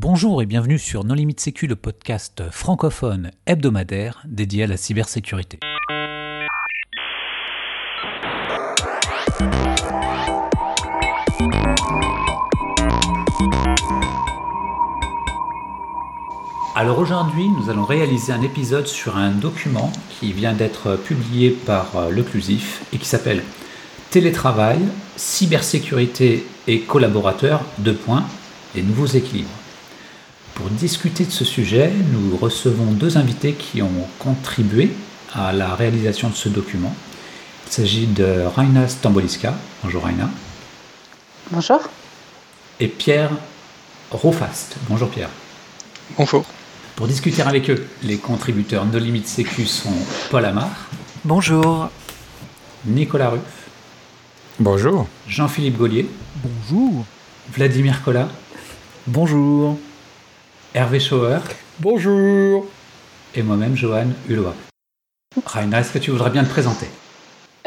Bonjour et bienvenue sur Non Limite Sécu, le podcast francophone hebdomadaire dédié à la cybersécurité. Alors aujourd'hui, nous allons réaliser un épisode sur un document qui vient d'être publié par euh, l'Occlusif et qui s'appelle Télétravail, cybersécurité et collaborateurs, deux points, les nouveaux équilibres. Pour discuter de ce sujet, nous recevons deux invités qui ont contribué à la réalisation de ce document. Il s'agit de Raina Stamboliska. Bonjour Raina. Bonjour. Et Pierre Rofast. Bonjour Pierre. Bonjour. Pour discuter avec eux, les contributeurs No Limit Sécu sont Paul Amar. Bonjour. Nicolas Ruff. Bonjour. Jean-Philippe Gaulier. Bonjour. Vladimir Collat. Bonjour. Hervé Schauer. Bonjour. Et moi-même, Johan Hulot. Raina, est-ce que tu voudrais bien te présenter?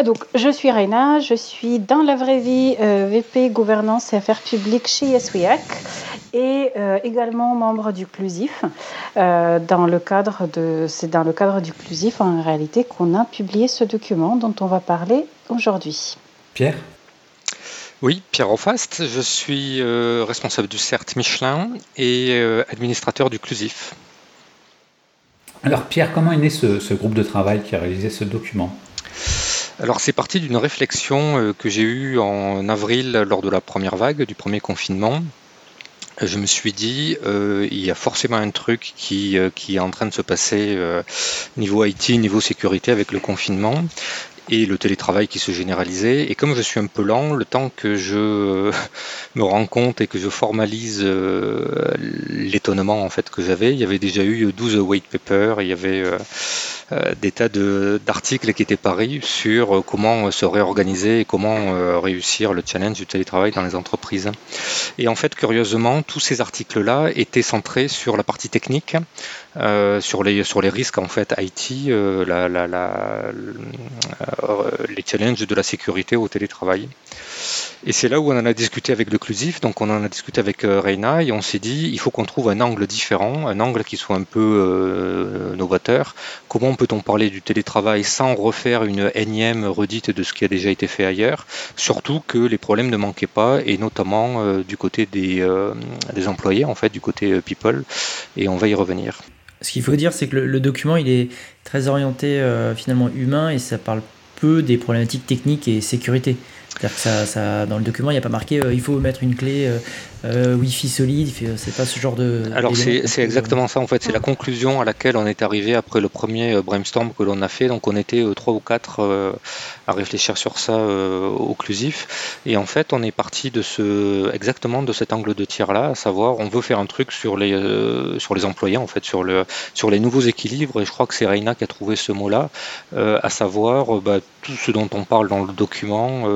Donc, je suis Raina, je suis dans la vraie vie euh, VP Gouvernance et Affaires publiques chez YesWeHack et euh, également membre du Clusif. Euh, dans le cadre de, c'est dans le cadre du Clusif en réalité qu'on a publié ce document dont on va parler aujourd'hui. Pierre? Oui, Pierre Rofast, je suis responsable du CERT Michelin et administrateur du Clusif. Alors Pierre, comment est né ce groupe de travail qui a réalisé ce document? Alors c'est parti d'une réflexion euh, que j'ai eue en avril lors de la première vague du premier confinement. Je me suis dit, euh, il y a forcément un truc qui, euh, qui, est en train de se passer niveau IT, niveau sécurité avec le confinement et le télétravail qui se généralisait. Et comme je suis un peu lent, le temps que je me rends compte et que je formalise l'étonnement en fait que j'avais, il y avait déjà eu 12 white papers, il y avait euh, des tas d'articles qui étaient parus sur euh, comment se réorganiser et comment euh, réussir le challenge du télétravail dans les entreprises. Et en fait, curieusement, tous ces articles-là étaient centrés sur la partie technique, sur, les, risques en fait IT, les challenges de la sécurité au télétravail. Et c'est là où on en a discuté avec l'Occlusif, donc on en a discuté avec euh, Reina et on s'est dit il faut qu'on trouve un angle différent, un angle qui soit un peu euh, novateur. Comment peut-on parler du télétravail sans refaire une énième redite de ce qui a déjà été fait ailleurs? Surtout que les problèmes ne manquaient pas et notamment euh, du côté des, des, employés, en fait, du côté people, et on va y revenir. Ce qu'il faut dire, c'est que le, document il est très orienté finalement humain et ça parle peu des problématiques techniques et sécurité. C'est-à-dire que ça, dans le document, il n'y a pas marqué euh, il faut mettre une clé euh, euh, Wi-Fi solide, c'est pas ce genre de. Alors c'est exactement ça en fait, c'est la conclusion à laquelle on est arrivé après le premier brainstorm que l'on a fait. Donc on était trois ou quatre à réfléchir sur ça occlusif. Et en fait, on est parti de ce exactement de cet angle de tir là, à savoir on veut faire un truc sur les sur les employés en fait, sur le sur les nouveaux équilibres. Et je crois que c'est Reina qui a trouvé ce mot là, à savoir bah, tout ce dont on parle dans le document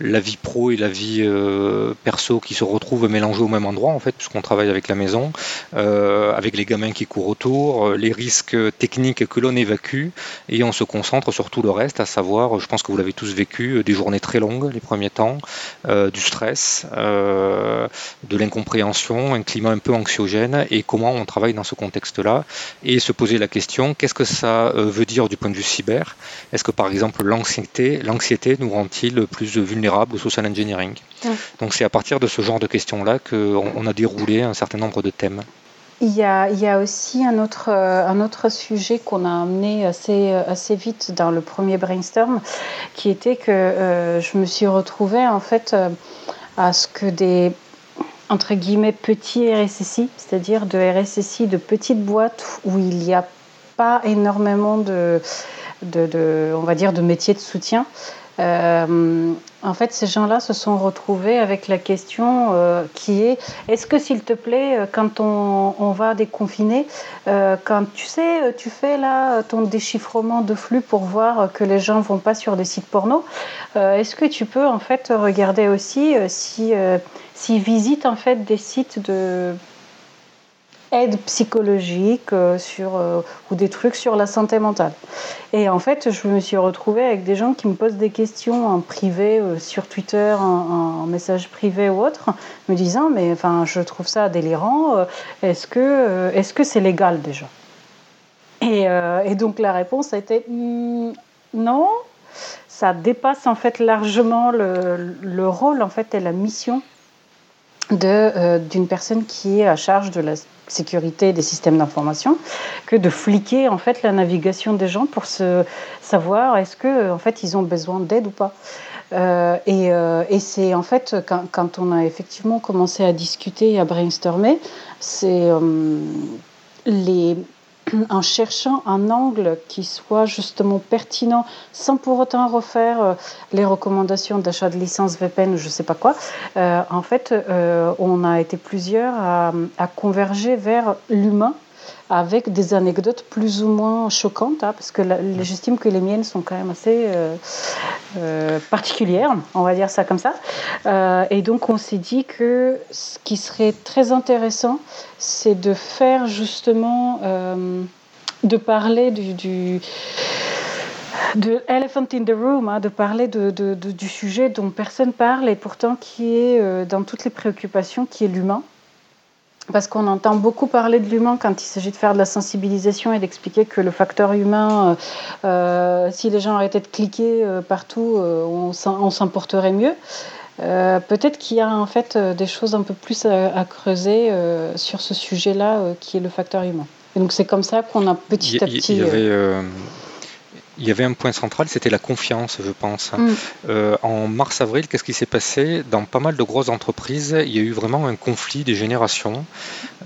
la vie pro et la vie euh, perso qui se retrouvent mélangés au même endroit en fait, puisqu'on travaille avec la maison, euh, avec les gamins qui courent autour, euh, les risques techniques que l'on évacue, et on se concentre sur tout le reste, à savoir, je pense que vous l'avez tous vécu, des journées très longues les premiers temps, du stress, de l'incompréhension, un climat un peu anxiogène, et comment on travaille dans ce contexte-là, et se poser la question, qu'est-ce que ça veut dire du point de vue cyber? Est-ce que par exemple l'anxiété, l'anxiété nous rend plus vulnérable au social engineering. Donc c'est à partir de ce genre de questions-là qu'on a déroulé un certain nombre de thèmes. Il y a, il y a aussi un autre, euh, un autre sujet qu'on a amené assez, assez vite dans le premier brainstorm, qui était que euh, je me suis retrouvée en fait euh, à ce que des entre guillemets petits RSSI, c'est-à-dire de RSSI de petites boîtes où il n'y a pas énormément de, de, de, on va dire de métiers de soutien, euh, en fait, ces gens-là se sont retrouvés avec la question euh, qui est est-ce que, s'il te plaît, euh, quand on, va déconfiner, quand tu sais, tu fais là ton déchiffrement de flux pour voir que les gens vont pas sur des sites porno, est-ce que tu peux en fait regarder aussi si s'ils visitent en fait des sites de aide psychologique sur, ou des trucs sur la santé mentale. Et en fait, je me suis retrouvée avec des gens qui me posent des questions en privé, sur Twitter, en, message privé ou autre, me disant Mais enfin, je trouve ça délirant, est-ce que c'est -ce que c'est légal déjà? Et, et, donc la réponse a été hmm, Non, ça dépasse en fait largement le, le rôle en fait et la mission euh, d'une personne qui est à charge de la sécurité des systèmes d'information que de fliquer en fait la navigation des gens pour se savoir est-ce que en fait ils ont besoin d'aide ou pas. Euh, et, euh, et c'est en fait quand, quand, on a effectivement commencé à discuter et à brainstormer, c'est les en cherchant un angle qui soit justement pertinent sans pour autant refaire euh, les recommandations d'achat de licence VPN ou je ne sais pas quoi. Euh, en fait, euh, on a été plusieurs à, à converger vers l'humain avec des anecdotes plus ou moins choquantes, hein, parce que j'estime que les miennes sont quand même assez euh, euh, particulières, on va dire ça comme ça. Euh, et donc on s'est dit que ce qui serait très intéressant, c'est de faire justement, de parler du, de Elephant in the Room, hein, de parler de, du sujet dont personne parle et pourtant qui est dans toutes les préoccupations, qui est l'humain parce qu'on entend beaucoup parler de l'humain quand il s'agit de faire de la sensibilisation et d'expliquer que le facteur humain, euh, euh, si les gens arrêtaient de cliquer euh, partout, on s'en porterait mieux. Peut-être qu'il y a en fait des choses un peu plus à, creuser sur ce sujet-là, qui est le facteur humain. Et donc c'est comme ça qu'on a petit à petit. Il y avait, il y avait un point central, c'était la confiance, je pense. Mm. Euh, en mars-avril, qu'est-ce qui s'est passé? Dans pas mal de grosses entreprises, il y a eu vraiment un conflit des générations.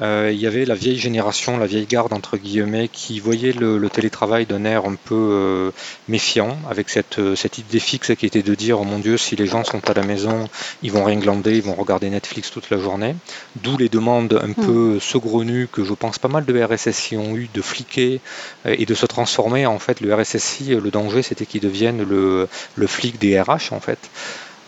Euh, il y avait la vieille génération, la vieille garde, entre guillemets, qui voyait le, télétravail d'un air un peu euh, méfiant, avec cette, cette idée fixe qui était de dire, oh mon Dieu, si les gens sont à la maison, ils vont rien glander, ils vont regarder Netflix toute la journée. D'où les demandes un mm. peu saugrenues que je pense pas mal de RSSI ont eu de fliquer et de se transformer en fait le RSSI le danger, c'était qu'ils deviennent le, le, flic des RH, en fait.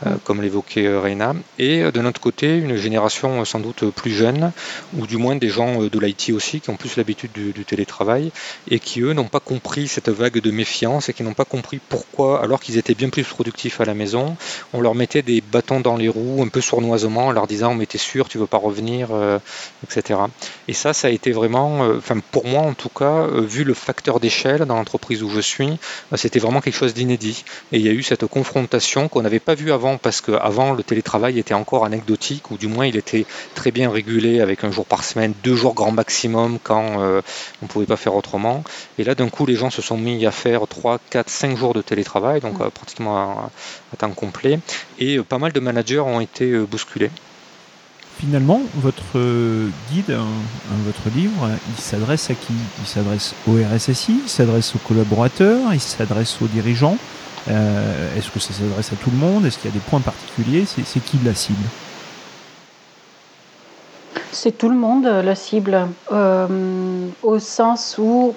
Euh, comme l'évoquait euh, Reina, et euh, de notre côté, une génération sans doute plus jeune, ou du moins des gens de l'IT aussi, qui ont plus l'habitude du, télétravail, et qui, eux, n'ont pas compris cette vague de méfiance, et qui n'ont pas compris pourquoi, alors qu'ils étaient bien plus productifs à la maison, on leur mettait des bâtons dans les roues, un peu sournoisement, en leur disant, mais t'es sûr, tu veux pas revenir, etc. Et ça, ça a été vraiment, enfin pour moi en tout cas, vu le facteur d'échelle dans l'entreprise où je suis, c'était vraiment quelque chose d'inédit. Et il y a eu cette confrontation qu'on n'avait pas vue avant parce qu'avant le télétravail était encore anecdotique ou du moins il était très bien régulé avec un jour par semaine, deux jours grand maximum quand euh, on ne pouvait pas faire autrement. Et là d'un coup les gens se sont mis à faire 3, 4, 5 jours de télétravail, donc euh, pratiquement à, temps complet, et euh, pas mal de managers ont été bousculés. Finalement, votre guide, votre livre, il s'adresse à qui? Il s'adresse au RSSI, il s'adresse aux collaborateurs, il s'adresse aux dirigeants? Euh, est-ce que ça s'adresse à tout le monde? Est-ce qu'il y a des points particuliers? C'est qui la cible? C'est tout le monde la cible, euh, au sens où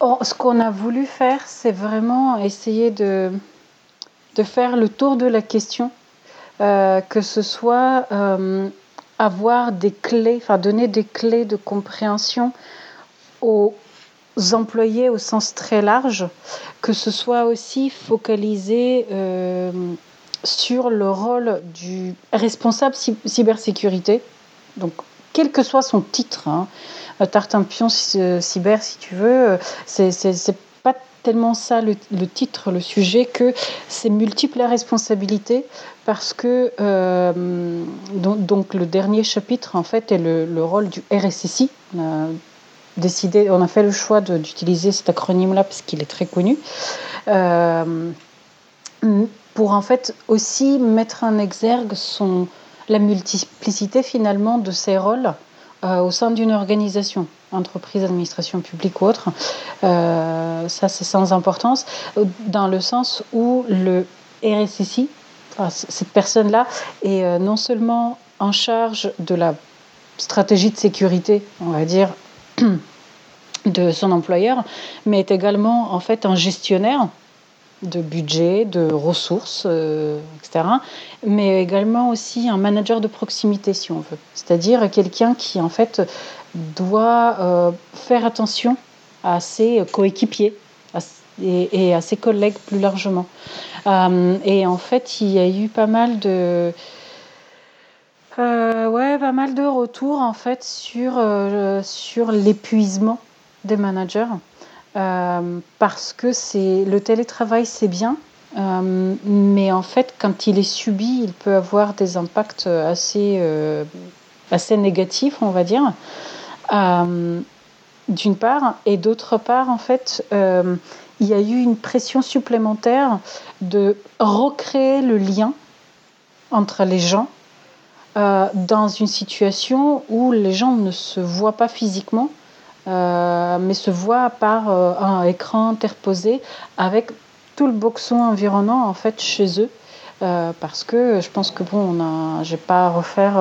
oh, ce qu'on a voulu faire, c'est vraiment essayer de, faire le tour de la question, euh, que ce soit avoir des clés, enfin donner des clés de compréhension aux, employés au sens très large, que ce soit aussi focalisé euh, sur le rôle du responsable cybersécurité. Donc, quel que soit son titre, hein, Tartampion euh, cyber si tu veux, euh, c'est pas tellement ça le, titre, le sujet, que c'est multiples responsabilités parce que donc, le dernier chapitre en fait est le, le rôle du RSSI, décidé, on a fait le choix d'utiliser cet acronyme-là parce qu'il est très connu, euh, pour en fait aussi mettre en exergue la multiplicité finalement de ses rôles euh, au sein d'une organisation, entreprise, administration publique ou autre. Euh, ça, c'est sans importance, dans le sens où le RSSI, cette personne-là, est non seulement en charge de la stratégie de sécurité, on va dire, de son employeur, mais est également en fait un gestionnaire de budget, de ressources, etc. Mais également aussi un manager de proximité, si on veut. C'est-à-dire quelqu'un qui, en fait, doit faire attention à ses coéquipiers et, à ses collègues plus largement. et en fait, il y a eu pas mal de euh, ouais, pas mal de retours en fait sur, euh, sur l'épuisement des managers. Euh, parce que c'est le télétravail c'est bien, mais en fait quand il est subi, il peut avoir des impacts assez, assez négatifs, on va dire. D'une part, et d'autre part, en fait, il y a eu une pression supplémentaire de recréer le lien entre les gens euh, dans une situation où les gens ne se voient pas physiquement, euh, mais se voient par euh, un écran interposé avec tout le boxon environnant en fait chez eux. parce que je pense que bon, on a, j'ai pas à refaire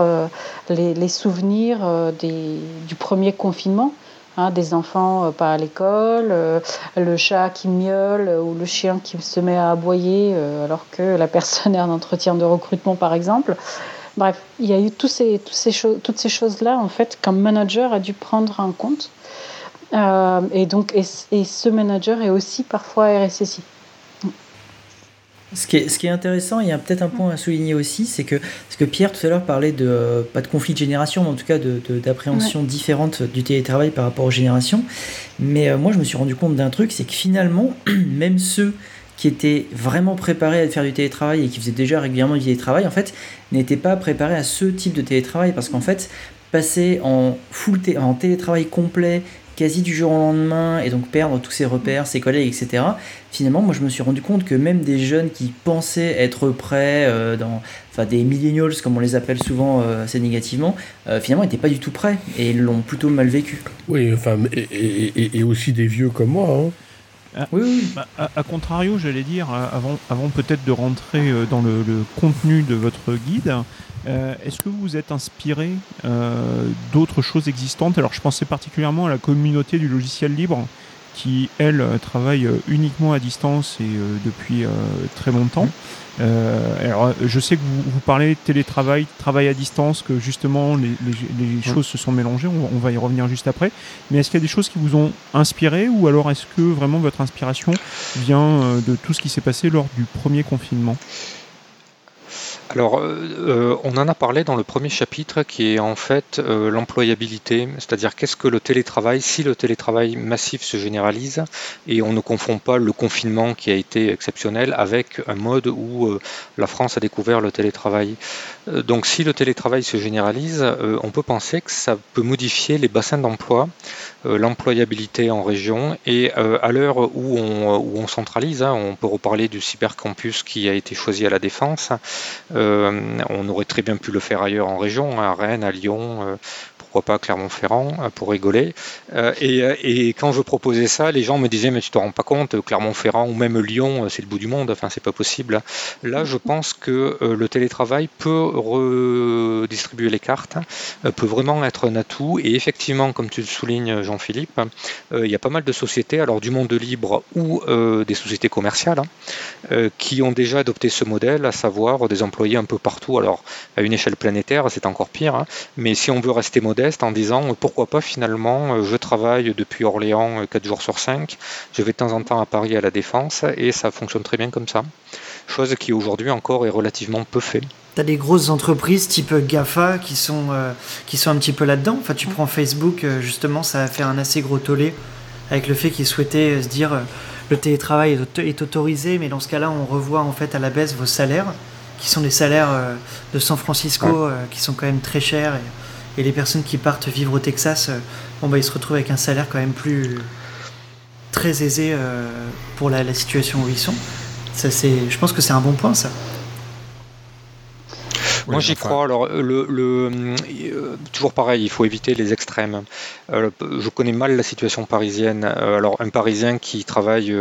les, souvenirs du premier confinement. Hein, des enfants pas à l'école, le chat qui miaule ou le chien qui se met à aboyer alors que la personne est en entretien de recrutement par exemple. Bref, il y a eu tous ces, ces toutes ces choses-là, en fait, qu'un manager a dû prendre en compte. Euh, et donc, et, ce manager est aussi parfois RSSI. Ce qui, est, ce qui est intéressant, il y a peut-être un point à souligner aussi, c'est que, parce que Pierre tout à l'heure parlait de, pas de conflit de génération, mais en tout cas d'appréhension de, différente du télétravail par rapport aux générations. Mais euh, moi, je me suis rendu compte d'un truc, c'est que finalement, même ceux qui étaient vraiment préparés à faire du télétravail et qui faisaient déjà régulièrement du télétravail, en fait, n'étaient pas préparés à ce type de télétravail parce qu'en fait, passer en full en télétravail complet quasi du jour au lendemain et donc perdre tous ses repères, ses collègues, etc. Finalement, moi je me suis rendu compte que même des jeunes qui pensaient être prêts, euh, dans, enfin des millennials comme on les appelle souvent euh, assez négativement, euh, finalement n'étaient pas du tout prêts et l'ont plutôt mal vécu. Oui, enfin, et, et aussi des vieux comme moi. Hein. Ah, oui, oui. Bah, à, contrario, j'allais dire, euh, avant, avant peut-être de rentrer euh, dans le, contenu de votre guide, euh, est-ce que vous êtes inspiré d'autres choses existantes? Alors, je pensais particulièrement à la communauté du logiciel libre, qui, elle, travaille uniquement à distance et depuis très longtemps. Euh, alors, je sais que vous, vous, parlez télétravail, travail à distance, que justement les, les, choses se sont mélangées, on, va y revenir juste après. Mais est-ce qu'il y a des choses qui vous ont inspiré ou alors est-ce que vraiment votre inspiration vient euh, de tout ce qui s'est passé lors du premier confinement? Alors, euh, euh, on en a parlé dans le premier chapitre qui est en fait euh, l'employabilité, c'est-à-dire qu'est-ce que le télétravail, si le télétravail massif se généralise, et on ne confond pas le confinement qui a été exceptionnel avec un mode où la France a découvert le télétravail. donc si le télétravail se généralise, on peut penser que ça peut modifier les bassins d'emploi, l'employabilité en région, et à l'heure où on, centralise, hein, on peut reparler du cybercampus qui a été choisi à la Défense, on aurait très bien pu le faire ailleurs en région, à Rennes, à Lyon, euh, pas Clermont-Ferrand, euh, pour rigoler. Euh, euh, et, quand je proposais ça, les gens me disaient mais tu te rends pas compte, Clermont-Ferrand ou même Lyon, c'est le bout du monde, enfin c'est pas possible. Là, je pense que le télétravail peut redistribuer les cartes, peut vraiment être un atout. Et effectivement, comme tu le soulignes, Jean-Philippe, il y a pas mal de sociétés, alors du monde libre ou des sociétés commerciales, hein, qui ont déjà adopté ce modèle, à savoir des employés un peu partout. Alors à une échelle planétaire, c'est encore pire, hein. mais si on veut rester modèle en disant euh, pourquoi pas finalement, euh, je travaille depuis Orléans 4 euh, jours sur 5, je vais de temps en temps à Paris à la Défense et ça fonctionne très bien comme ça. Chose qui aujourd'hui encore est relativement peu fait. Tu as des grosses entreprises type GAFA qui sont, qui sont un petit peu là-dedans? Enfin, tu prends Facebook, justement, ça a fait un assez gros tollé avec le fait qu'ils souhaitaient se dire le télétravail est autorisé, mais dans ce cas-là, on revoit en fait à la baisse vos salaires, qui sont des salaires de San Francisco, qui sont quand même très chers. Et, et les personnes qui partent vivre au Texas, euh, bon, bah, ils se retrouvent avec un salaire quand même plus très aisé euh, pour la, situation où ils sont. Ça, c'est, je pense que c'est un bon point, ça. Moi j'y crois. Alors le, euh, toujours pareil, il faut éviter les extrême. je connais mal la situation parisienne. alors un Parisien qui travaille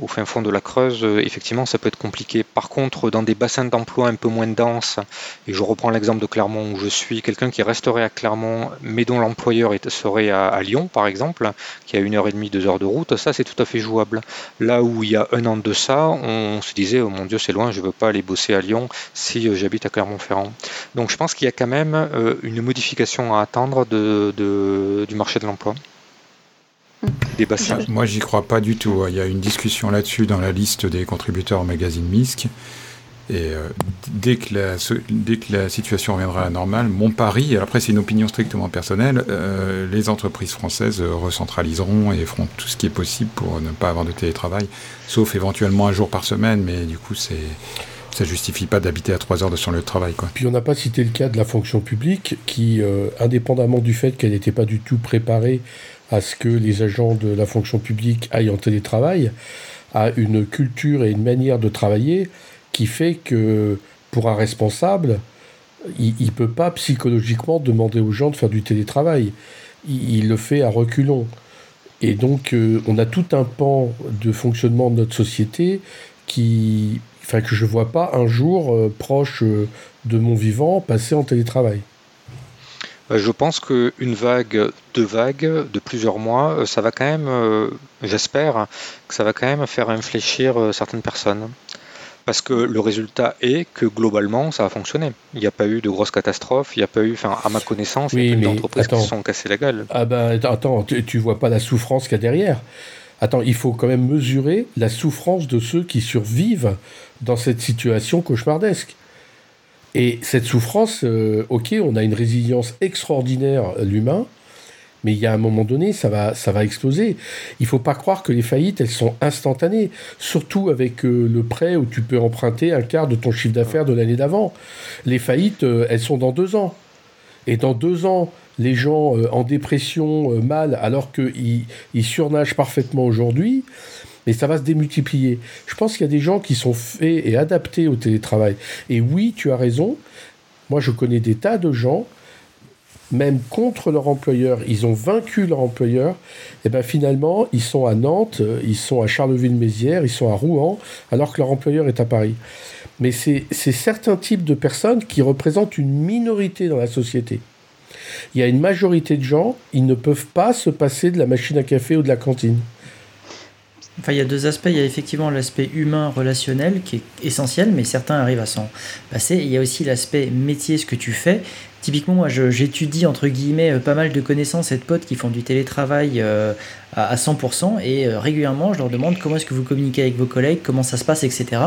au fin fond de la Creuse, effectivement, ça peut être compliqué. Par contre, dans des bassins d'emploi un peu moins denses, et je reprends l'exemple de Clermont où je suis, quelqu'un qui resterait à Clermont, mais dont l'employeur serait à, Lyon, par exemple, qui a une heure et demie, deux heures de route, ça c'est tout à fait jouable. Là où il y a un an de ça, on se disait, oh mon Dieu, c'est loin, je ne veux pas aller bosser à Lyon si j'habite à Clermont-Ferrand. Donc je pense qu'il y a quand même euh, une modification à attendre de, du marché de l'emploi. Des bassins. Moi, j'y crois pas du tout. Il y a une discussion là-dessus dans la liste des contributeurs au magazine MISC. Et euh, dès, que la, dès que la situation reviendra à la normale, mon pari, et après c'est une opinion strictement personnelle, euh, les entreprises françaises recentraliseront et feront tout ce qui est possible pour ne pas avoir de télétravail, sauf éventuellement un jour par semaine, mais du coup c'est ça justifie pas d'habiter à 3 heures de son lieu de travail. Quoi. Puis on n'a pas cité le cas de la fonction publique qui, euh, indépendamment du fait qu'elle n'était pas du tout préparée à ce que les agents de la fonction publique aillent en télétravail, a une culture et une manière de travailler qui fait que pour un responsable, il ne peut pas psychologiquement demander aux gens de faire du télétravail. Il, le fait à reculons. Et donc, euh, on a tout un pan de fonctionnement de notre société qui, enfin que je vois pas un jour euh, proche euh, de mon vivant passer en télétravail. Euh, je pense qu'une vague, deux vagues de plusieurs mois, ça va quand même, j'espère, que ça va quand même faire infléchir certaines personnes. Parce que le résultat est que globalement, ça a fonctionné. Il n'y a pas eu de grosses catastrophes, il n'y a pas eu, enfin, à ma connaissance, il a pas eu d'entreprises qui se sont cassées la gueule. Ah ben, attends, tu, tu vois pas la souffrance qu'il y a derrière. Attends, il faut quand même mesurer la souffrance de ceux qui survivent dans cette situation cauchemardesque. Et cette souffrance, euh, ok, on a une résilience extraordinaire, l'humain, mais il y a un moment donné, ça va, ça va exploser. Il faut pas croire que les faillites, elles sont instantanées, surtout avec euh, le prêt où tu peux emprunter un quart de ton chiffre d'affaires de l'année d'avant. Les faillites, euh, elles sont dans deux ans. Et dans deux ans, les gens en dépression, mal, alors qu'ils ils surnagent parfaitement aujourd'hui, mais ça va se démultiplier. Je pense qu'il y a des gens qui sont faits et adaptés au télétravail. Et oui, tu as raison. Moi, je connais des tas de gens, même contre leur employeur, ils ont vaincu leur employeur. Et bien finalement, ils sont à Nantes, ils sont à Charleville-Mézières, ils sont à Rouen, alors que leur employeur est à Paris. Mais c'est certains types de personnes qui représentent une minorité dans la société. Il y a une majorité de gens, ils ne peuvent pas se passer de la machine à café ou de la cantine. Enfin, il y a deux aspects. Il y a effectivement l'aspect humain, relationnel, qui est essentiel, mais certains arrivent à s'en passer. il y a aussi l'aspect métier, ce que tu fais. Typiquement, moi, j'étudie, entre guillemets, euh, pas mal de connaissances et de potes qui font du télétravail euh, à 100%. Et euh, régulièrement, je leur demande comment est-ce que vous communiquez avec vos collègues, comment ça se passe, etc.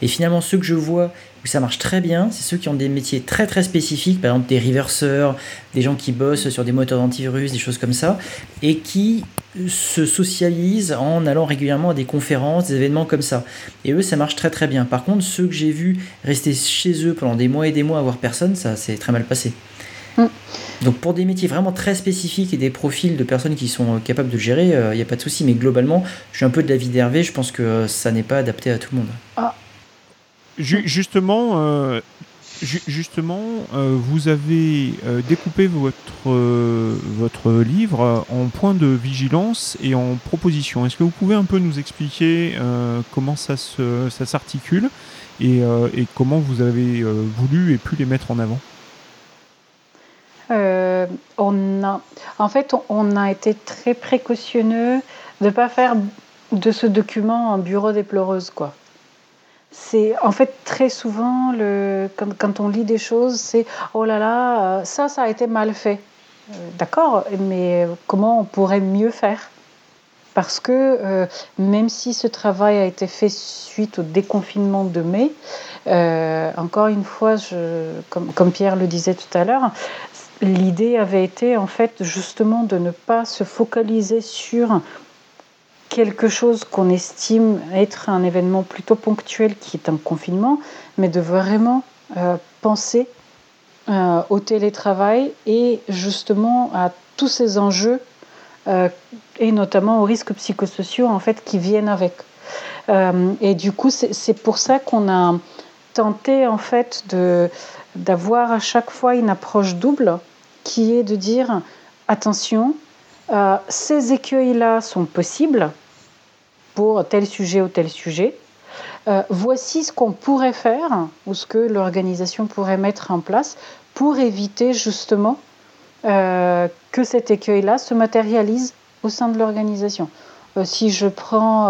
Et finalement, ceux que je vois où ça marche très bien, c'est ceux qui ont des métiers très très spécifiques, par exemple des reverseurs, des gens qui bossent sur des moteurs d'antivirus, des choses comme ça, et qui se socialisent en allant régulièrement à des conférences, des événements comme ça. Et eux, ça marche très très bien. Par contre, ceux que j'ai vus rester chez eux pendant des mois et des mois à voir personne, ça s'est très mal passé. Mm. Donc pour des métiers vraiment très spécifiques et des profils de personnes qui sont euh, capables de gérer, il euh, n'y a pas de souci. Mais globalement, je suis un peu de l'avis d'Hervé, je pense que euh, ça n'est pas adapté à tout le monde. Ah. Justement, justement, euh, vous avez euh, découpé votre, euh, livre en points de vigilance et en propositions. Est-ce que vous pouvez un peu nous expliquer comment ça, s'articule et, et, comment vous avez voulu et pu les mettre en avant? On a, En fait, on a été très précautionneux de ne pas faire de ce document un bureau des pleureuses, quoi c'est en fait très souvent le, quand, on lit des choses, c'est oh là là, euh, ça, ça a été mal fait. Euh, d'accord, mais comment on pourrait mieux faire? Parce que euh, même si ce travail a été fait suite au déconfinement de mai, encore une fois, comme, comme Pierre le disait tout à l'heure, l'idée avait été en fait justement de ne pas se focaliser sur quelque chose qu'on estime être un événement plutôt ponctuel qui est un confinement, mais de vraiment euh, penser euh, au télétravail et justement à tous ces enjeux euh, et notamment aux risques psychosociaux en fait qui viennent avec. et du coup, c'est pour ça qu'on a tenté en fait d'avoir à chaque fois une approche double qui est de dire attention, euh, ces écueils-là sont possibles pour tel sujet ou tel sujet. Euh, voici ce qu'on pourrait faire ou ce que l'organisation pourrait mettre en place pour éviter justement euh, que cet écueil-là se matérialise au sein de l'organisation. si je prends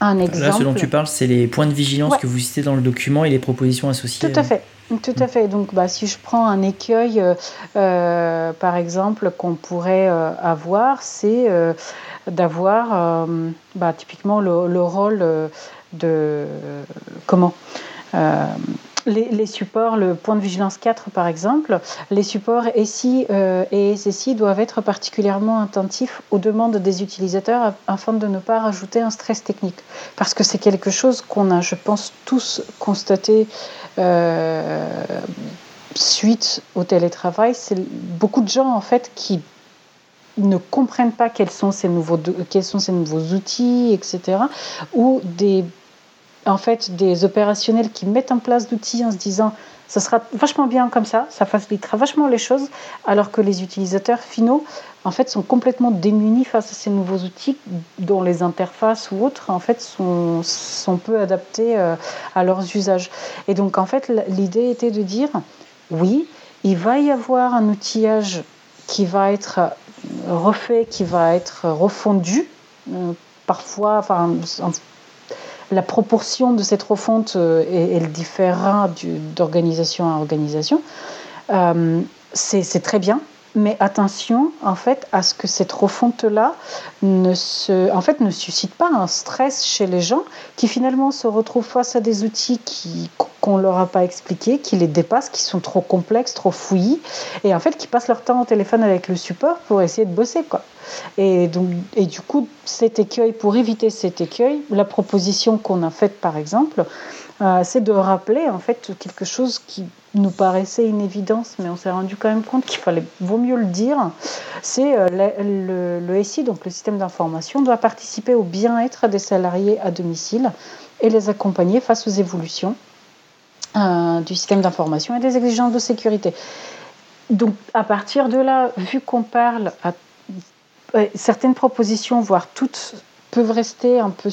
un exemple. Là, ce dont tu parles, c'est les points de vigilance que vous citez dans le document et les propositions associées. Tout à fait. Tout à fait. Donc, bah, si je prends un écueil, euh, euh, par exemple, qu'on pourrait euh, avoir, c'est d'avoir bah, typiquement le, le rôle de comment les, supports, le point de vigilance 4 par exemple, les supports SI euh, et SSI doivent être particulièrement attentifs aux demandes des utilisateurs afin de ne pas rajouter un stress technique. Parce que c'est quelque chose qu'on a, je pense, tous constaté euh, suite au télétravail. C'est beaucoup de gens en fait qui ne comprennent pas quels sont ces nouveaux, quels sont ces nouveaux outils, etc. Ou des en fait des opérationnels qui mettent en place d'outils en se disant ça sera vachement bien comme ça, ça facilitera vachement les choses, alors que les utilisateurs finaux en fait sont complètement démunis face à ces nouveaux outils dont les interfaces ou autres en fait sont, peu adaptés euh, à leurs usages. Et donc en fait l'idée était de dire oui, il va y avoir un outillage qui va être refait, qui va être refondu, euh, parfois, enfin, la proportion de cette refonte, euh, elle diffèrera d'organisation à organisation. Euh, c'est très bien, mais attention en fait à ce que cette refonte-là ne, se, en fait, ne suscite pas un stress chez les gens qui finalement se retrouvent face à des outils qu'on ne leur a pas expliqués, qui les dépassent, qui sont trop complexes, trop fouillis, et en fait qui passent leur temps au téléphone avec le support pour essayer de bosser. Quoi. Et, donc, et du coup, cet écueil, pour éviter cet écueil, la proposition qu'on a faite par exemple, euh, c'est de rappeler en fait quelque chose qui nous paraissait une évidence, mais on s'est rendu quand même compte qu'il fallait vaut mieux le dire. C'est euh, le, SI, donc le système d'information, doit participer au bien-être des salariés à domicile et les accompagner face aux évolutions euh, du système d'information et des exigences de sécurité. Donc à partir de là, vu qu'on parle à certaines propositions, voire toutes, peuvent rester un peu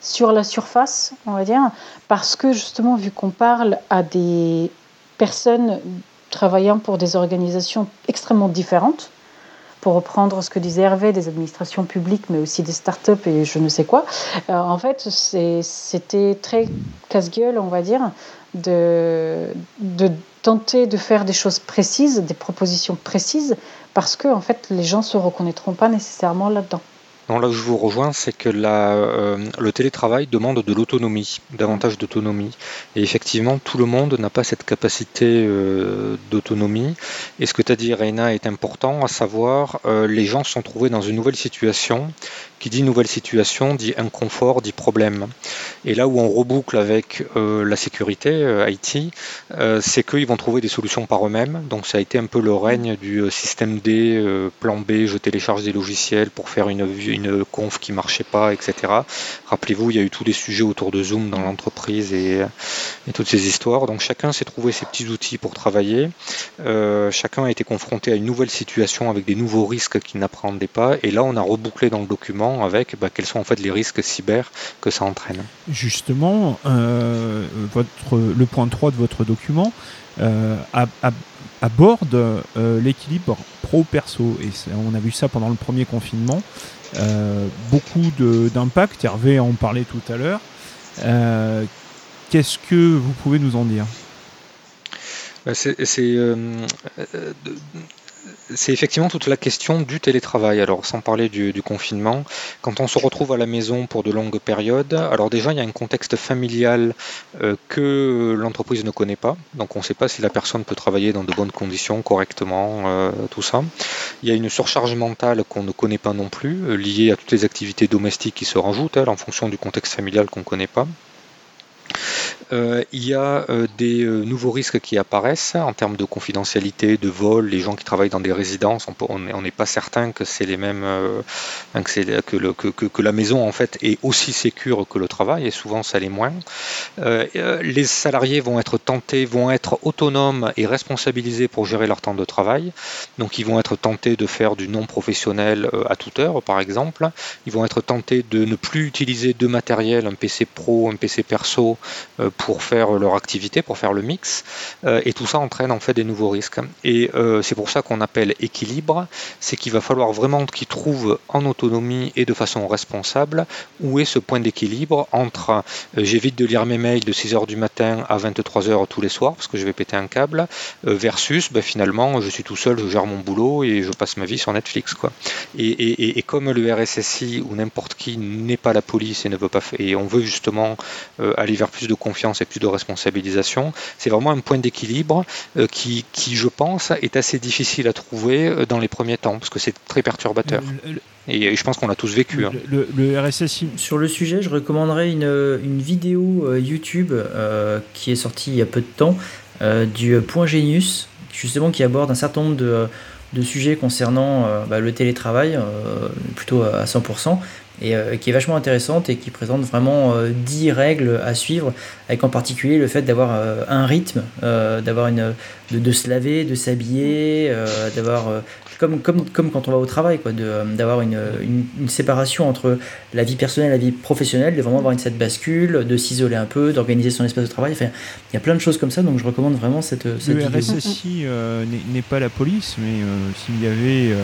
sur la surface, on va dire, parce que justement, vu qu'on parle à des personnes travaillant pour des organisations extrêmement différentes, pour reprendre ce que disait Hervé, des administrations publiques, mais aussi des start-up et je ne sais quoi, euh, en fait, c'était très casse-gueule, on va dire, de, de tenter de faire des choses précises, des propositions précises, parce que en fait, les gens ne se reconnaîtront pas nécessairement là-dedans. Là où je vous rejoins, c'est que euh, le télétravail demande de l'autonomie, davantage d'autonomie. Et effectivement, tout le monde n'a pas cette capacité euh, d'autonomie. Et ce que tu as dit, Reina, est important, à savoir, euh, les gens sont trouvés dans une nouvelle situation. Qui dit nouvelle situation, dit inconfort, dit problème. Et là où on reboucle avec la sécurité, IT, c'est qu'ils vont trouver des solutions par eux-mêmes. Donc ça a été un peu le règne du système D, plan B, je télécharge des logiciels pour faire une, une une conf qui marchait pas, etc. Rappelez-vous, il y a eu tous les sujets autour de Zoom dans l'entreprise et, toutes ces histoires. Donc chacun s'est trouvé ses petits outils pour travailler. Euh, chacun a été confronté à une nouvelle situation avec des nouveaux risques qu'il n'appréhendait pas. Et là, on a rebouclé dans le document avec bah, quels sont en fait les risques cyber que ça entraîne. Justement, euh, votre, le point 3 de votre document euh, aborde l'équilibre pro-perso. Et on a vu ça pendant le premier confinement. Euh, beaucoup d'impact. Hervé en parlait tout à l'heure. Euh, qu'est-ce que vous pouvez nous en dire? Bah, C'est euh, c'est effectivement toute la question du télétravail. Alors, sans parler du, confinement, quand on se retrouve à la maison pour de longues périodes, alors déjà, il y a un contexte familial euh, que l'entreprise ne connaît pas. Donc, on ne sait pas si la personne peut travailler dans de bonnes conditions, correctement, euh, tout ça. Il y a une surcharge mentale qu'on ne connaît pas non plus, euh, liée à toutes les activités domestiques qui se rajoutent, en fonction du contexte familial qu'on ne connaît pas. Euh, il y a euh, des euh, nouveaux risques qui apparaissent en termes de confidentialité, de vol. Les gens qui travaillent dans des résidences, on n'est pas certain que c'est les mêmes, que, que, la maison en fait est aussi sécure que le travail, et souvent ça l'est moins. les salariés vont être tentés, vont être autonomes et responsabilisés pour gérer leur temps de travail. Donc ils vont être tentés de faire du non professionnel à toute heure, par exemple. Ils vont être tentés de ne plus utiliser de matériel, un PC pro, un PC perso pour faire leur activité, pour faire le mix. Euh, et tout ça entraîne en fait des nouveaux risques. Et euh, c'est pour ça qu'on appelle équilibre, c'est qu'il va falloir vraiment qu'ils trouvent en autonomie et de façon responsable où est ce point d'équilibre entre euh, j'évite de lire mes mails de 6h du matin à 23h tous les soirs parce que je vais péter un câble, versus ben, finalement je suis tout seul, je gère mon boulot et je passe ma vie sur Netflix. Quoi. Et, comme le RSSI ou n'importe qui n'est pas la police et ne veut pas et on veut justement aller vers plus de confiance et plus de responsabilisation. C'est vraiment un point d'équilibre euh, qui, qui, je pense, est assez difficile à trouver euh, dans les premiers temps, parce que c'est très perturbateur. et je pense qu'on l'a tous vécu. Hein. Le, RSSI. Sur le sujet, je recommanderais une, une vidéo euh, YouTube qui est sortie il y a peu de temps du Point Genius, justement qui aborde un certain nombre de, de sujets concernant bah, le télétravail, plutôt à 100%, et euh, qui est vachement intéressante et qui présente vraiment 10 euh, règles à suivre, avec en particulier le fait d'avoir euh, un rythme, d'avoir une, de, de, se laver, de s'habiller, d'avoir comme, comme, comme quand on va au travail, quoi, d'avoir une, une, séparation entre la vie personnelle et la vie professionnelle, de vraiment avoir une cette bascule, de s'isoler un peu, d'organiser son espace de travail. Enfin, il y a plein de choses comme ça, donc je recommande vraiment cette, cette Le RSSI n'est pas la police, mais s'il y avait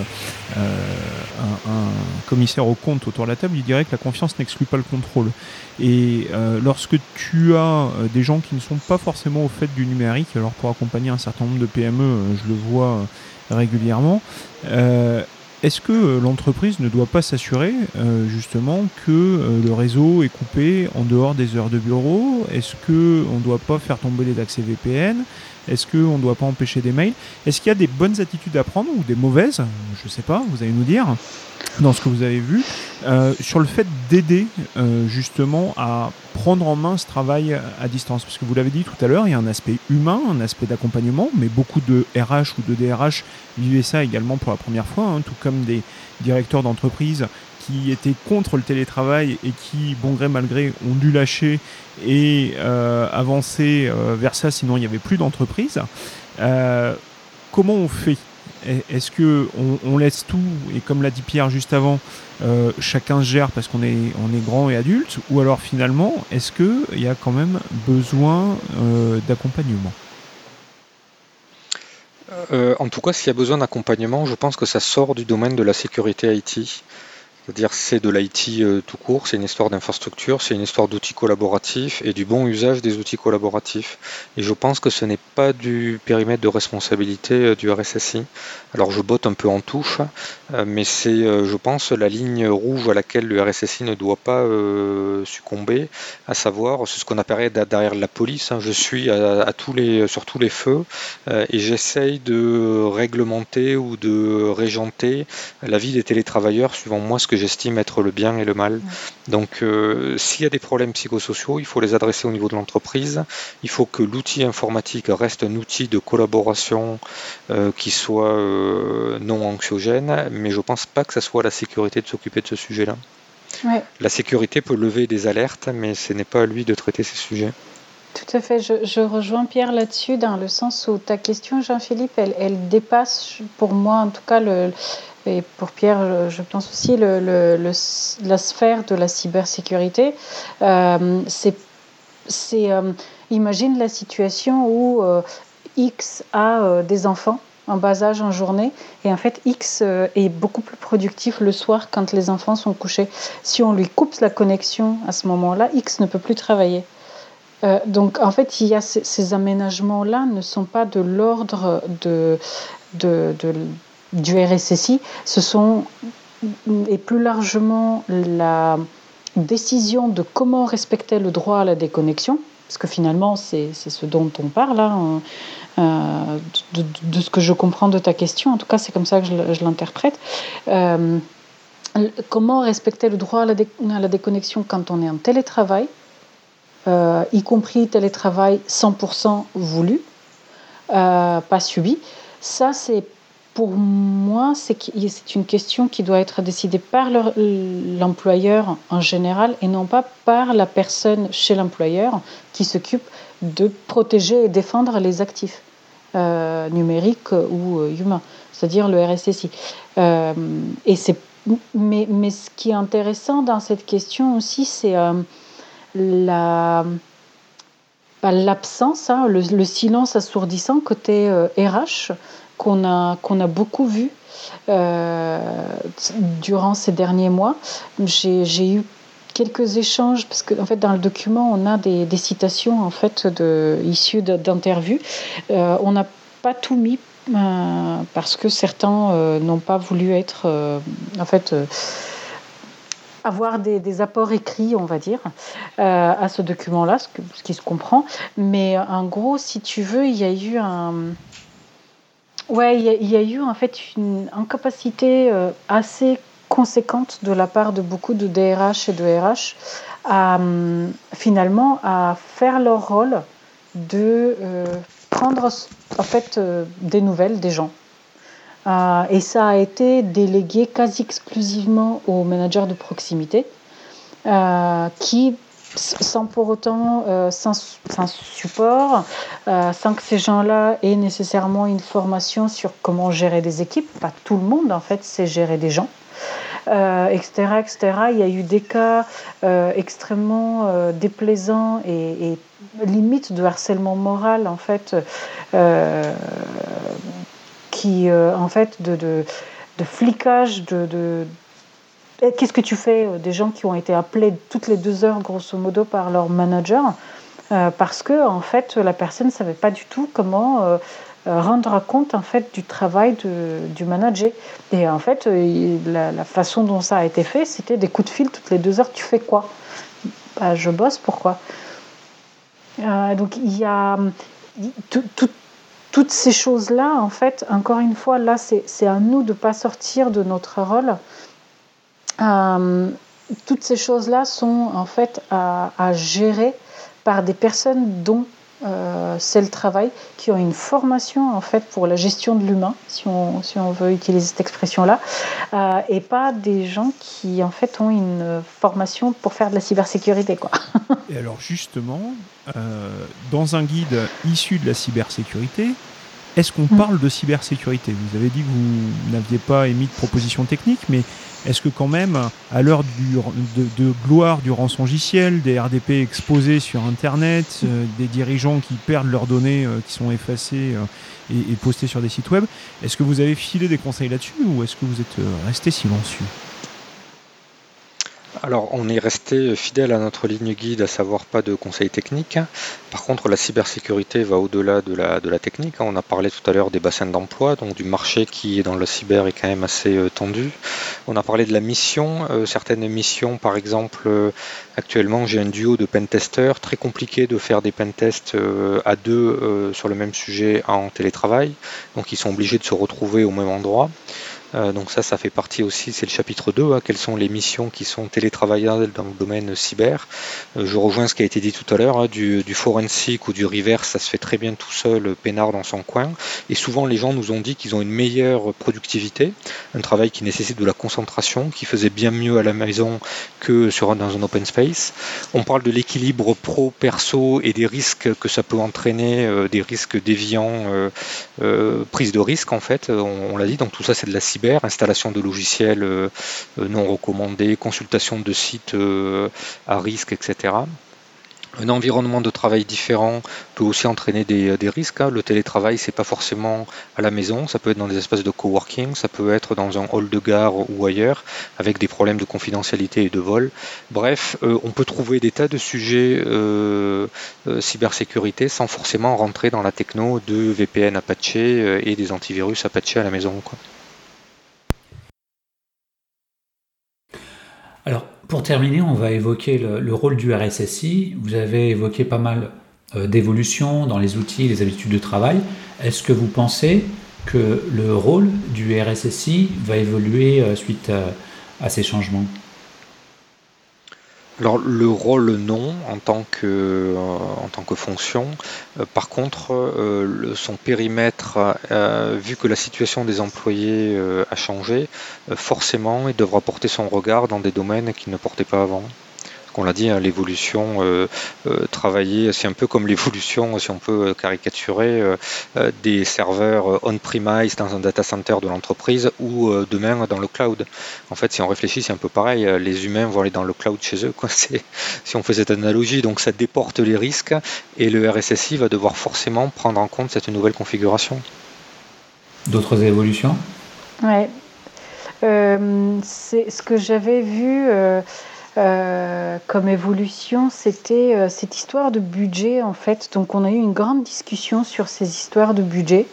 un, un, commissaire au compte autour de la table, il dirait que la confiance n'exclut pas le contrôle. Et euh, lorsque tu as euh, des gens qui ne sont pas forcément au fait du numérique, alors pour accompagner un certain nombre de PME, euh, je le vois régulièrement, est-ce que l'entreprise ne doit pas s'assurer justement que le réseau est coupé en dehors des heures de bureau? Est-ce qu'on ne doit pas faire tomber les accès VPN Est-ce qu'on ne doit pas empêcher des mails? Est-ce qu'il y a des bonnes attitudes à prendre ou des mauvaises? Je ne sais pas, vous allez nous dire dans ce que vous avez vu, euh, sur le fait d'aider euh, justement à prendre en main ce travail à distance. Parce que vous l'avez dit tout à l'heure, il y a un aspect humain, un aspect d'accompagnement, mais beaucoup de RH ou de DRH vivaient ça également pour la première fois, hein, tout comme des directeurs d'entreprise qui étaient contre le télétravail et qui, bon gré mal gré, ont dû lâcher et euh, avancer vers ça, sinon il n'y avait plus d'entreprise. comment on fait? Est-ce que on, laisse tout et comme l'a dit Pierre juste avant, euh, chacun se gère parce qu'on est grand et adulte, ou alors finalement est-ce que il y a quand même besoin euh, d'accompagnement? Euh, En tout cas, s'il y a besoin d'accompagnement, je pense que ça sort du domaine de la sécurité IT. C'est-à-dire c'est de l'IT euh, tout court, c'est une histoire d'infrastructure, c'est une histoire d'outils collaboratifs et du bon usage des outils collaboratifs. Et je pense que ce n'est pas du périmètre de responsabilité euh, du RSSI. Alors je botte un peu en touche, mais c'est, je pense, la ligne rouge à laquelle le RSSI ne doit pas succomber, à savoir c'est ce qu'on apparaît derrière la police. Hein. Je suis à, tous les, sur tous les feux et j'essaye de réglementer ou de régenter la vie des télétravailleurs suivant moi ce que j'estime être le bien et le mal. Donc euh, s'il y a des problèmes psychosociaux, il faut les adresser au niveau de l'entreprise. Il faut que l'outil informatique reste un outil de collaboration euh, qui soit euh, non anxiogène, mais je ne pense pas que ce soit la sécurité de s'occuper de ce sujet-là. La sécurité peut lever des alertes, mais ce n'est pas à lui de traiter ces sujets. Tout à fait, je, rejoins Pierre là-dessus, dans le sens où ta question, Jean-Philippe, elle, elle, dépasse, pour moi en tout cas, le, et pour Pierre, je pense aussi, le, la sphère de la cybersécurité. Euh, c'est, euh, imagine la situation où euh, X a des enfants en bas âge en journée et en fait X est beaucoup plus productif le soir quand les enfants sont couchés. Si on lui coupe la connexion à ce moment-là, X ne peut plus travailler. donc en fait, il y a ces, aménagements-là ne sont pas de l'ordre de, du RSSI, ce sont et plus largement la décision de comment respecter le droit à la déconnexion, parce que finalement c'est ce dont on parle, hein, euh, de, ce que je comprends de ta question, en tout cas c'est comme ça que je, l'interprète. Euh, comment respecter le droit à la, à la, déconnexion quand on est en télétravail y compris télétravail 100% voulu, pas subi? Ça, c'est pour moi, c'est une question qui doit être décidée par l'employeur en général et non pas par la personne chez l'employeur qui s'occupe de protéger et défendre les actifs euh, numériques ou euh, humains, c'est-à-dire le RSSI. Euh, et mais, mais, ce qui est intéressant dans cette question aussi, c'est la l'absence, hein, le, le, silence assourdissant côté RH qu'on a, qu'on a beaucoup vu euh, durant ces derniers mois. J'ai eu quelques échanges parce que en fait dans le document on a des, des citations en fait de issues d'interviews. Euh, on n'a pas tout mis euh, parce que certains n'ont pas voulu être en fait avoir des, des, apports écrits, on va dire, à ce document-là, ce, ce, qui se comprend. Mais en gros, si tu veux, il y a eu un, Ouais, il y, a eu en fait une incapacité euh, assez conséquente de la part de beaucoup de DRH et de RH à hum, finalement à faire leur rôle de euh, prendre en fait euh, des nouvelles des gens. et ça a été délégué quasi exclusivement aux managers de proximité qui sans pour autant, euh, sans, support, euh, sans que ces gens-là aient nécessairement une formation sur comment gérer des équipes. Pas tout le monde, en fait, sait gérer des gens. etc., euh, etc. Il y a eu des cas extrêmement déplaisants et, et, limite de harcèlement moral, en fait, qui, en fait, de, de flicage, de Qu'est-ce que tu fais euh, des gens qui ont été appelés toutes les deux heures, grosso modo, par leur manager euh, parce que en fait la personne ne savait pas du tout comment euh, rendre compte en fait du travail du manager. Et en fait la, façon dont ça a été fait c'était des coups de fil toutes les deux heures. Tu fais quoi? Bah, je bosse pourquoi? Donc il y a toutes ces choses là en fait encore une fois là c'est à nous de pas sortir de notre rôle euh, toutes ces choses-là sont en fait à, gérer par des personnes dont euh, c'est le travail, qui ont une formation en fait pour la gestion de l'humain, si on, si on veut utiliser cette expression-là, euh, et pas des gens qui en fait ont une formation pour faire de la cybersécurité. Quoi. et alors justement, dans un guide issu de la cybersécurité, est-ce qu'on mm. parle de cybersécurité? Vous avez dit que vous n'aviez pas émis de proposition technique, mais est-ce que quand même, à l'heure de, gloire du rançongiciel, des RDP exposés sur Internet, euh, des dirigeants qui perdent leurs données, euh, qui sont effacées euh, et, et, postées sur des sites web, est-ce que vous avez filé des conseils là-dessus ou est-ce que vous êtes resté silencieux? Alors, on est resté fidèle à notre ligne guide, à savoir pas de conseils techniques. Par contre, la cybersécurité va au-delà de la, de la technique. On a parlé tout à l'heure des bassins d'emploi, donc du marché qui est dans le cyber est quand même assez euh, tendu. On a parlé de la mission. Euh, certaines missions, par exemple, euh, actuellement, j'ai un duo de pentesters. Très compliqué de faire des pentests à deux sur le même sujet en télétravail. Donc, ils sont obligés de se retrouver au même endroit. Euh, donc ça, ça fait partie aussi, c'est le chapitre 2, hein, quelles sont les missions qui sont télétravaillables dans le domaine cyber. Euh, je rejoins ce qui a été dit tout à l'heure, hein, du, du, forensic ou du reverse, ça se fait très bien tout seul, peinard dans son coin. Et souvent, les gens nous ont dit qu'ils ont une meilleure productivité, un travail qui nécessite de la concentration, qui faisait bien mieux à la maison que sur, dans un open space. On parle de l'équilibre pro-perso et des risques que ça peut entraîner, euh, des risques déviants, prise de risque en fait, on, on l'a dit, donc tout ça c'est de la installation de logiciels euh, euh, non recommandés, consultation de sites euh, à risque, etc. Un environnement de travail différent peut aussi entraîner des, risques. Hein. Le télétravail, c'est pas forcément à la maison, ça peut être dans des espaces de coworking, ça peut être dans un hall de gare ou ailleurs, avec des problèmes de confidentialité et de vol. Bref, on peut trouver des tas de sujets cybersécurité sans forcément rentrer dans la techno de VPN Apache et des antivirus Apache à la maison. Alors, pour terminer, on va évoquer le, rôle du RSSI. Vous avez évoqué pas mal euh, d'évolutions dans les outils les habitudes de travail. Est-ce que vous pensez que le rôle du RSSI va évoluer euh, suite à, ces changements? Alors le rôle non en tant que, euh, en tant que fonction. Euh, par contre, euh, son périmètre, vu que la situation des employés a changé, forcément il devra porter son regard dans des domaines qu'il ne portait pas avant on l'a dit, hein, l'évolution euh, euh, travailler, c'est un peu comme l'évolution, si on peut caricaturer, euh, des serveurs on-premise dans un data center de l'entreprise ou demain dans le cloud. En fait, si on réfléchit, c'est un peu pareil. Les humains vont aller dans le cloud chez eux, quoi. si on fait cette analogie. Donc ça déporte les risques et le RSSI va devoir forcément prendre en compte cette nouvelle configuration. D'autres évolutions? Ouais. c'est ce que j'avais vu. Euh, comme évolution, c'était euh, cette histoire de budget en fait. Donc on a eu une grande discussion sur ces histoires de budget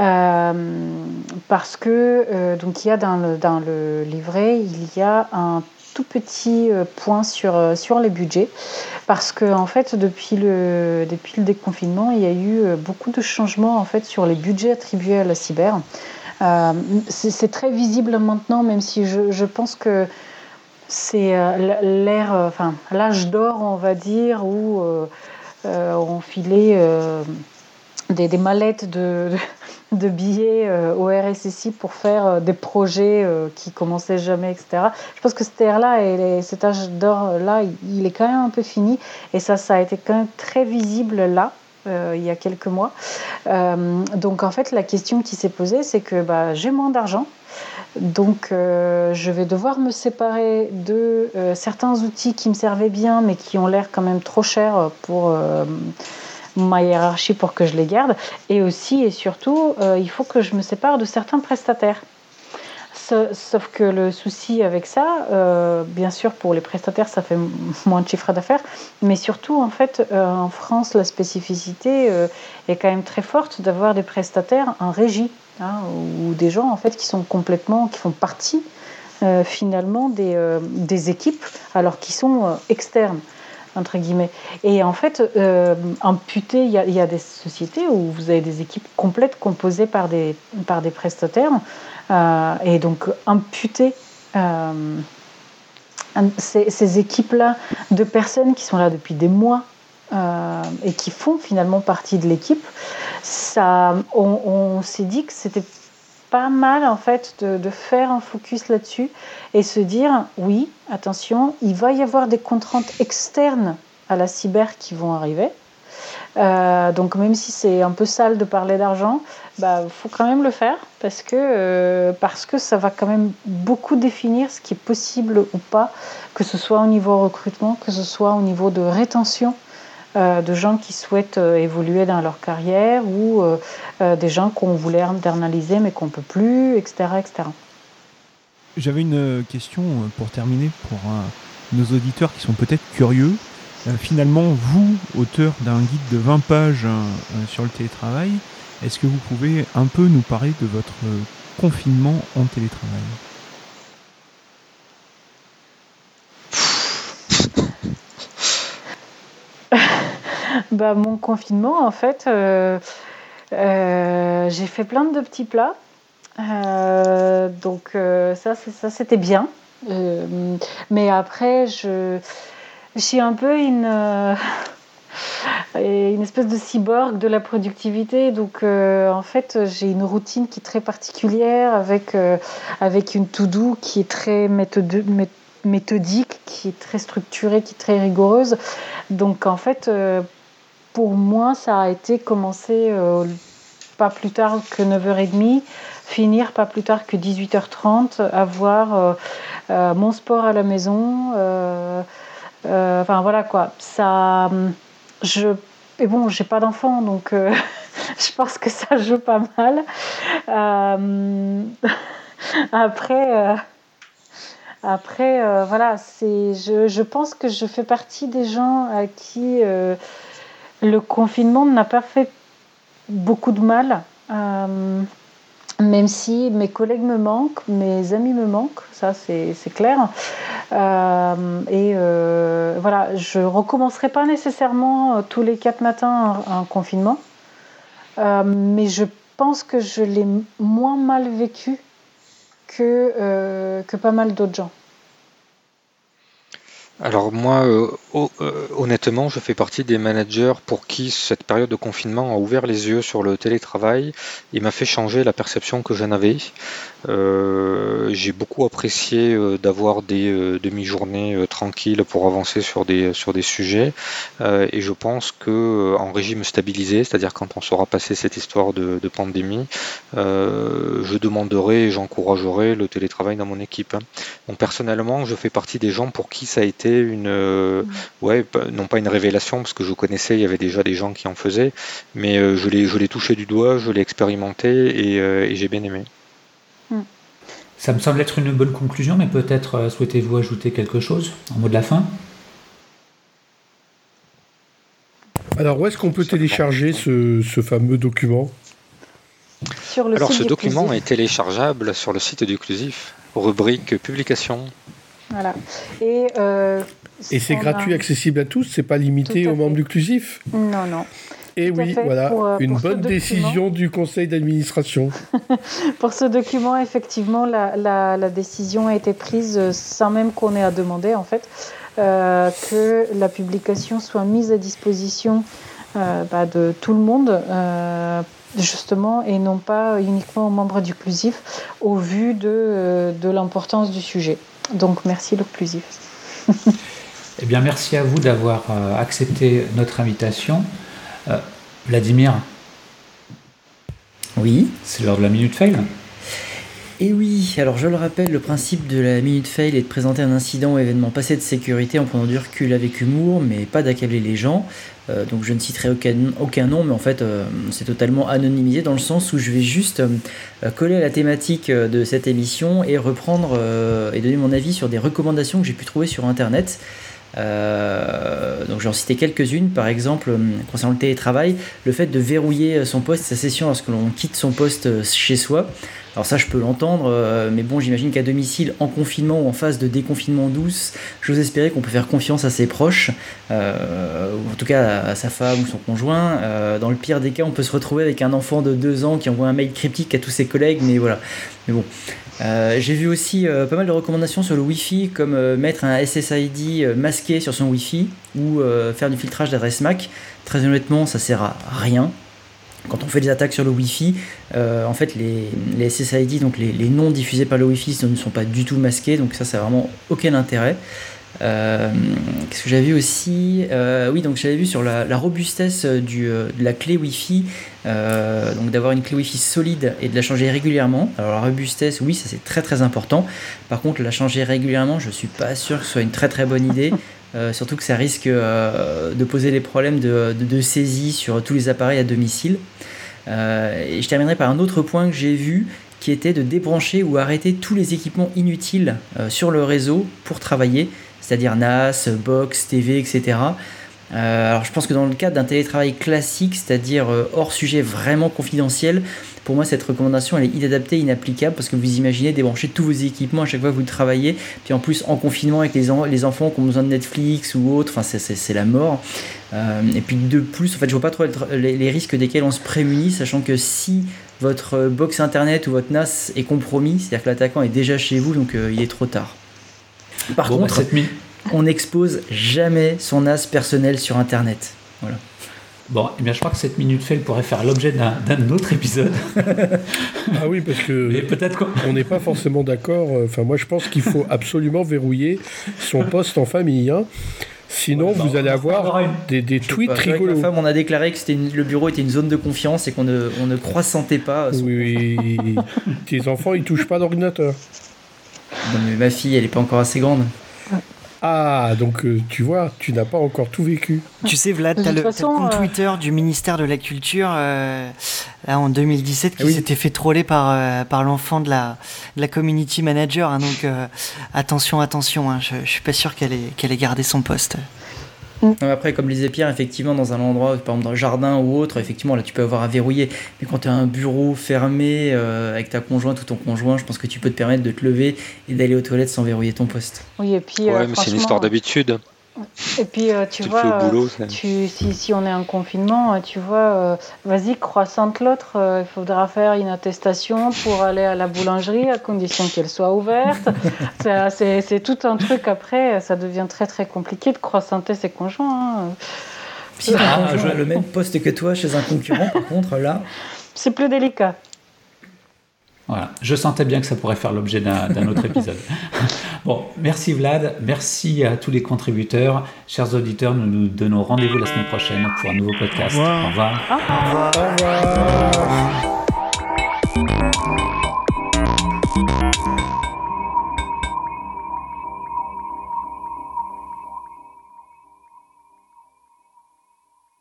euh, parce que donc il y a dans le, livret il y a un tout petit point sur, sur les budgets parce que en fait depuis le, depuis le déconfinement il y a eu beaucoup de changements en fait sur les budgets attribués à la cyber. c'est très visible maintenant même si je pense que c'est euh, l'ère, euh, enfin l'âge d'or, on va dire, où euh, on filait des, mallettes de, de billets au RSSI pour faire des projets qui commençaient jamais, etc. Je pense que cette ère-là et cet âge d'or-là, il est quand même un peu fini. Et ça, ça a été quand même très visible là. il y a quelques mois. donc en fait, la question qui s'est posée, c'est que bah, j'ai moins d'argent, donc euh, je vais devoir me séparer de euh, certains outils qui me servaient bien mais qui ont l'air quand même trop chers pour euh, ma hiérarchie pour que je les garde. Et aussi et surtout, il faut que je me sépare de certains prestataires. Sauf que le souci avec ça, bien sûr pour les prestataires ça fait moins de chiffre d'affaires, mais surtout en fait en France la spécificité est quand même très forte d'avoir des prestataires en régie. Hein, ou des gens en fait qui sont complètement, qui font partie euh, finalement des, euh, des, équipes, alors qu'ils sont euh, externes entre guillemets. Et en fait, imputé, il y, y, a des sociétés où vous avez des équipes complètes composées par des, par des prestataires, et donc imputer ces, ces équipes-là de personnes qui sont là depuis des mois et qui font finalement partie de l'équipe, ça, on, s'est dit que c'était pas mal en fait de, faire un focus là-dessus et se dire oui, attention, il va y avoir des contraintes externes à la cyber qui vont arriver. Euh, donc même si c'est un peu sale de parler d'argent, bah, faut quand même le faire parce que, euh, parce que ça va quand même beaucoup définir ce qui est possible ou pas, que ce soit au niveau recrutement, que ce soit au niveau de rétention euh, de gens qui souhaitent euh, évoluer dans leur carrière ou euh, des gens qu'on voulait internaliser mais qu'on ne peut plus, etc. etc. J'avais une question pour terminer pour nos auditeurs qui sont peut-être curieux. finalement, vous, auteur d'un guide de 20 pages sur le télétravail, est-ce que vous pouvez un peu nous parler de votre confinement en télétravail? Bah, Mon confinement, en fait, euh, euh, j'ai fait plein de petits plats. Euh, donc ça, c'était bien. mais après, je suis un peu une, une espèce de cyborg de la productivité. Donc en fait, j'ai une routine qui est très particulière avec, avec une to-do qui est très méthodique, qui est très structurée, qui est très rigoureuse. Donc en fait, pour moi, ça a été commencer euh, pas plus tard que 9h30, finir pas plus tard que 18h30, avoir euh, euh, mon sport à la maison. enfin voilà quoi. Ça, je, et bon, j'ai pas d'enfant donc je pense que ça joue pas mal. après. Après, voilà, c'est, je, je, pense que je fais partie des gens à qui le confinement n'a pas fait beaucoup de mal, euh, même si mes collègues me manquent, mes amis me manquent, ça c'est clair. Euh, et euh, voilà, je ne recommencerai pas nécessairement tous les quatre matins un, confinement, mais je pense que je l'ai moins mal vécu que, que pas mal d'autres gens. Alors moi, euh, euh, honnêtement, je fais partie des managers pour qui cette période de confinement a ouvert les yeux sur le télétravail et m'a fait changer la perception que j'en avais. Euh, j'ai beaucoup apprécié d'avoir des demi-journées tranquilles pour avancer sur des, sujets et je pense que en régime stabilisé, c'est-à-dire quand on sera passé cette histoire de, pandémie, je demanderai et j'encouragerai le télétravail dans mon équipe. Donc personnellement, je fais partie des gens pour qui ça a été une, euh, ouais, non pas une révélation parce que je connaissais, il y avait déjà des gens qui en faisaient, mais euh, je l'ai, je l'ai touché du doigt, je l'ai expérimenté et, euh, j'ai bien aimé. Hmm. Ça me semble être une bonne conclusion, mais peut-être souhaitez-vous ajouter quelque chose en mot de la fin? Alors, où est-ce qu'on peut télécharger ce, ce fameux document? Sur le Alors, ce document est téléchargeable sur le site du Clusif, rubrique publication. Voilà. Et, euh, et c'est gratuit, accessible à tous, c'est pas limité aux membres inclusifs Non, non. Et oui, voilà, euh, une bonne décision du conseil d'administration. pour ce document, effectivement, la, la, décision a été prise sans même qu'on ait à demander, en fait, euh, que la publication soit mise à disposition bah, de tout le monde, justement, et non pas uniquement aux membres inclusifs, au vu de, de l'importance du sujet. Donc merci l'occlusif. eh bien merci à vous d'avoir euh, accepté notre invitation. Euh, Vladimir? Oui C'est l'heure de la minute fail et oui, alors je le rappelle, le principe de la minute fail est de présenter un incident ou événement passé de sécurité en prenant du recul avec humour, mais pas d'accabler les gens. Euh, donc je ne citerai aucun, nom, mais en fait euh, c'est totalement anonymisé dans le sens où je vais juste euh, coller à la thématique de cette émission et reprendre et donner mon avis sur des recommandations que j'ai pu trouver sur Internet. donc j'en citer quelques-unes, par exemple concernant le télétravail, le fait de verrouiller son poste, sa session lorsque l'on quitte son poste chez soi. Alors ça, je peux l'entendre, euh, mais bon, j'imagine qu'à domicile, en confinement ou en phase de déconfinement douce, j'ose espérer qu'on peut faire confiance à ses proches, euh, ou en tout cas à, sa femme ou son conjoint. Euh, dans le pire des cas, on peut se retrouver avec un enfant de 2 ans qui envoie un mail cryptique à tous ses collègues, mais voilà. Mais bon. J'ai vu aussi pas mal de recommandations sur le Wi-Fi, comme mettre un SSID masqué sur son Wi-Fi ou faire du filtrage d'adresse MAC. Très honnêtement, ça sert à rien quand on fait des attaques sur le Wi-Fi, euh, en fait, les, SSID, donc les, noms diffusés par le Wi-Fi, ne sont pas du tout masqués, donc ça, ça n'a vraiment aucun intérêt. Euh, qu'est-ce que j'avais vu aussi euh, Oui, donc j'avais vu sur la, robustesse de la clé Wi-Fi, donc d'avoir une clé Wi-Fi solide et de la changer régulièrement. Alors la robustesse, oui, ça c'est très très important. Par contre, la changer régulièrement, je suis pas sûr que ce soit une très très bonne idée. Euh, surtout que ça risque euh, de poser des problèmes de, saisie sur tous les appareils à domicile. Euh, et je terminerai par un autre point que j'ai vu qui était de débrancher ou arrêter tous les équipements inutiles sur le réseau pour travailler, c'est-à-dire NAS, box, TV, etc. alors je pense que dans le cadre d'un télétravail classique, c'est-à-dire hors sujet vraiment confidentiel, pour moi, cette recommandation, elle est inadaptée, inapplicable, parce que vous imaginez débrancher tous vos équipements à chaque fois que vous travaillez, puis en plus en confinement avec les, les enfants qui ont besoin de Netflix ou autre, enfin, c'est la mort. Euh, et puis de plus, en fait, je vois pas trop les, risques desquels on se prémunit, sachant que si votre box internet ou votre NAS est compromis, c'est-à-dire que l'attaquant est déjà chez vous, donc euh, il est trop tard. Par bah, contre, on n'expose jamais son NAS personnel sur internet. Voilà. Bon, eh bien, je crois que cette minute fail pourrait faire l'objet d'un autre épisode. ah oui, parce que peut-être on n'est pas forcément d'accord. Enfin, moi, je pense qu'il faut absolument verrouiller son poste en famille. Hein. Sinon, vous allez avoir des, des tweets rigolos. femme, on a déclaré que le bureau était une zone de confiance et qu'on ne, on ne croissantait pas. Oui, tes enfants, ils touchent pas d'ordinateur. Non, mais ma fille, elle n'est pas encore assez grande. Ah, donc euh, tu vois, tu n'as pas encore tout vécu. Tu sais, Vlad, tu as, le compte euh, Twitter du ministère de la Culture euh, là, en 2017 qui s'était fait troller par, par l'enfant de la, la community manager. Hein, donc attention, attention, hein, je, ne suis pas sûr qu'elle ait, qu'elle ait gardé son poste. Après, comme disait Pierre, effectivement, dans un endroit, par exemple dans le jardin ou autre, effectivement, là, tu peux avoir à verrouiller. Mais quand tu as un bureau fermé euh, avec ta conjointe ou ton conjoint, je pense que tu peux te permettre de te lever et d'aller aux toilettes sans verrouiller ton poste. Oui, et puis. Ouais, euh, mais c'est une histoire d'habitude. Et puis, euh, tu, vois, tu, si, si, on est en confinement, tu vois, vas-y, croissante l'autre, il faudra faire une attestation pour aller à la boulangerie à condition qu'elle soit ouverte. c'est tout un truc après, ça devient très très compliqué de croissanter ses conjoints. Hein. Si ah, a le même poste que toi chez un concurrent, par contre, là. C'est plus délicat. Voilà, je sentais bien que ça pourrait faire l'objet d'un autre épisode. Bon, merci Vlad, merci à tous les contributeurs. Chers auditeurs, nous nous donnons rendez-vous la semaine prochaine pour un nouveau podcast. Au revoir. Au revoir. Au revoir.